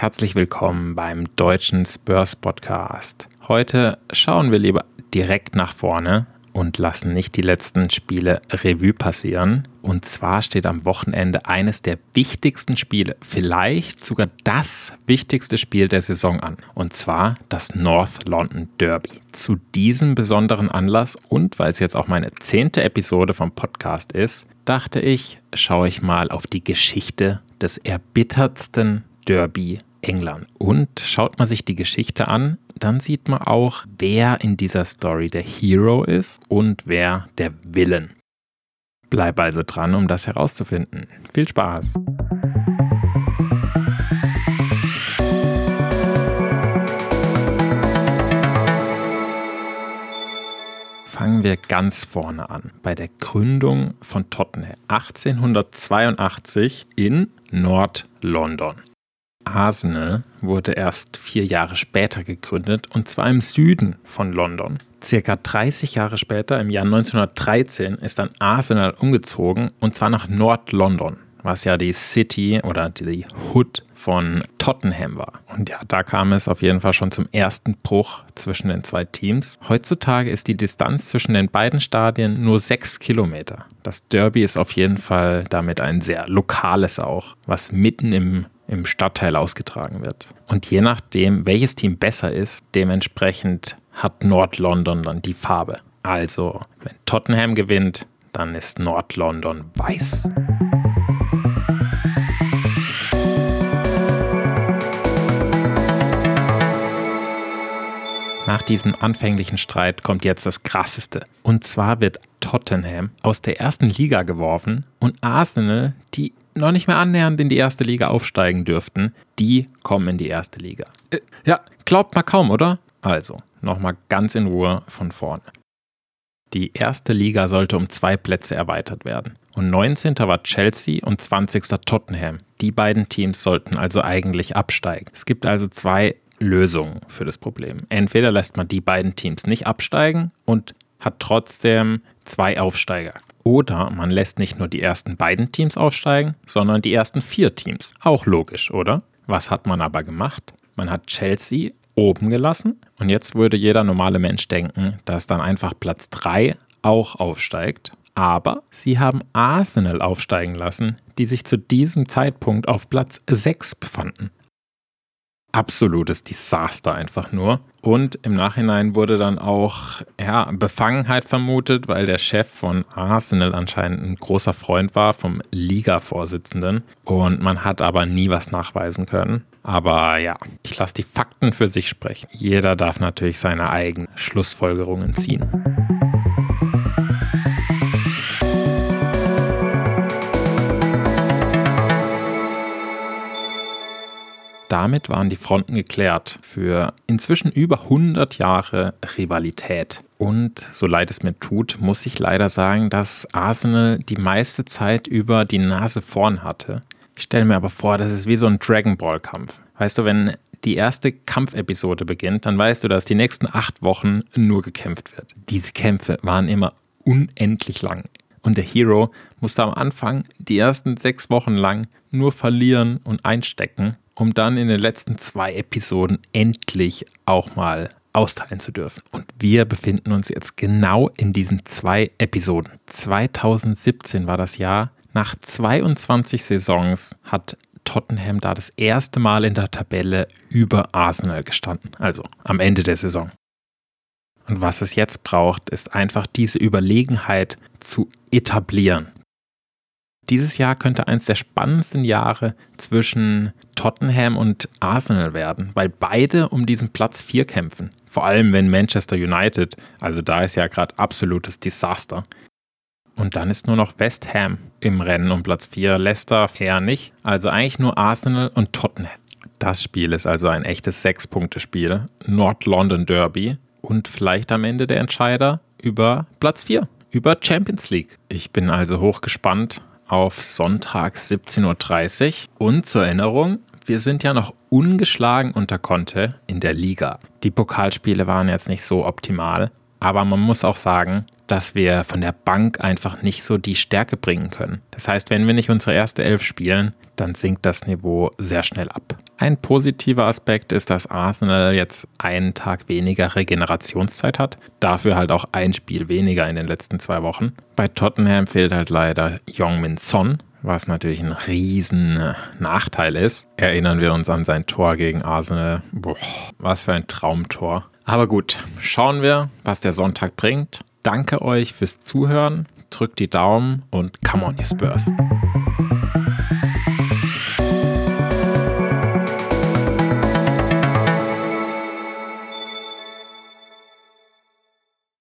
herzlich willkommen beim deutschen Spurs Podcast. Heute schauen wir lieber direkt nach vorne und lassen nicht die letzten Spiele Revue passieren. Und zwar steht am Wochenende eines der wichtigsten Spiele, vielleicht sogar das wichtigste Spiel der Saison an. Und zwar das North London Derby. Zu diesem besonderen Anlass und weil es jetzt auch meine zehnte Episode vom Podcast ist, dachte ich, schaue ich mal auf die Geschichte des erbittertsten Derby England. Und schaut man sich die Geschichte an, dann sieht man auch, wer in dieser Story der Hero ist und wer der Villain. Bleib also dran, um das herauszufinden. Viel Spaß! Fangen wir ganz vorne an, bei der Gründung von Tottenham 1882 in Nord-London. Arsenal wurde erst vier Jahre später gegründet und zwar im Süden von London. Circa 30 Jahre später, im Jahr 1913, ist dann Arsenal umgezogen und zwar nach Nord-London, was ja die City oder die Hood von Tottenham war. Und ja, da kam es auf jeden Fall schon zum ersten Bruch zwischen den zwei Teams. Heutzutage ist die Distanz zwischen den beiden Stadien nur sechs Kilometer. Das Derby ist auf jeden Fall damit ein sehr lokales auch, was mitten im im Stadtteil ausgetragen wird. Und je nachdem, welches Team besser ist, dementsprechend hat Nord-London dann die Farbe. Also, wenn Tottenham gewinnt, dann ist Nord-London weiß. Nach diesem anfänglichen Streit kommt jetzt das Krasseste. Und zwar wird Tottenham aus der ersten Liga geworfen und Arsenal, die noch nicht mehr annähernd in die erste Liga aufsteigen dürften, die kommen in die erste Liga. Äh, ja, glaubt mal kaum, oder? Also, nochmal ganz in Ruhe von vorne. Die erste Liga sollte um zwei Plätze erweitert werden. Und 19. war Chelsea und 20. Tottenham. Die beiden Teams sollten also eigentlich absteigen. Es gibt also zwei Lösungen für das Problem. Entweder lässt man die beiden Teams nicht absteigen und hat trotzdem zwei Aufsteiger. Oder man lässt nicht nur die ersten beiden Teams aufsteigen, sondern die ersten vier Teams. Auch logisch, oder? Was hat man aber gemacht? Man hat Chelsea oben gelassen und jetzt würde jeder normale Mensch denken, dass dann einfach Platz 3 auch aufsteigt. Aber sie haben Arsenal aufsteigen lassen, die sich zu diesem Zeitpunkt auf Platz 6 befanden absolutes Desaster einfach nur. Und im Nachhinein wurde dann auch ja, Befangenheit vermutet, weil der Chef von Arsenal anscheinend ein großer Freund war vom Liga-Vorsitzenden. Und man hat aber nie was nachweisen können. Aber ja, ich lasse die Fakten für sich sprechen. Jeder darf natürlich seine eigenen Schlussfolgerungen ziehen. Damit waren die Fronten geklärt für inzwischen über 100 Jahre Rivalität. Und so leid es mir tut, muss ich leider sagen, dass Arsenal die meiste Zeit über die Nase vorn hatte. Ich stelle mir aber vor, das ist wie so ein Dragon Ball Kampf. Weißt du, wenn die erste Kampfepisode beginnt, dann weißt du, dass die nächsten acht Wochen nur gekämpft wird. Diese Kämpfe waren immer unendlich lang. Und der Hero musste am Anfang die ersten sechs Wochen lang nur verlieren und einstecken, um dann in den letzten zwei Episoden endlich auch mal austeilen zu dürfen. Und wir befinden uns jetzt genau in diesen zwei Episoden. 2017 war das Jahr. Nach 22 Saisons hat Tottenham da das erste Mal in der Tabelle über Arsenal gestanden, also am Ende der Saison. Und was es jetzt braucht, ist einfach diese Überlegenheit zu etablieren. Dieses Jahr könnte eines der spannendsten Jahre zwischen Tottenham und Arsenal werden, weil beide um diesen Platz 4 kämpfen. Vor allem wenn Manchester United, also da ist ja gerade absolutes Desaster. Und dann ist nur noch West Ham im Rennen um Platz 4, Leicester eher nicht. Also eigentlich nur Arsenal und Tottenham. Das Spiel ist also ein echtes Sechs-Punkte-Spiel. Nord London Derby. Und vielleicht am Ende der Entscheider über Platz 4, über Champions League. Ich bin also hochgespannt auf Sonntag 17.30 Uhr. Und zur Erinnerung, wir sind ja noch ungeschlagen unter Conte in der Liga. Die Pokalspiele waren jetzt nicht so optimal, aber man muss auch sagen, dass wir von der Bank einfach nicht so die Stärke bringen können. Das heißt, wenn wir nicht unsere erste Elf spielen, dann sinkt das Niveau sehr schnell ab. Ein positiver Aspekt ist, dass Arsenal jetzt einen Tag weniger Regenerationszeit hat, dafür halt auch ein Spiel weniger in den letzten zwei Wochen. Bei Tottenham fehlt halt leider Jongmin Son, was natürlich ein riesen äh, Nachteil ist. Erinnern wir uns an sein Tor gegen Arsenal. Boah, was für ein Traumtor. Aber gut, schauen wir, was der Sonntag bringt. Danke euch fürs Zuhören, drückt die Daumen und come on, you Spurs.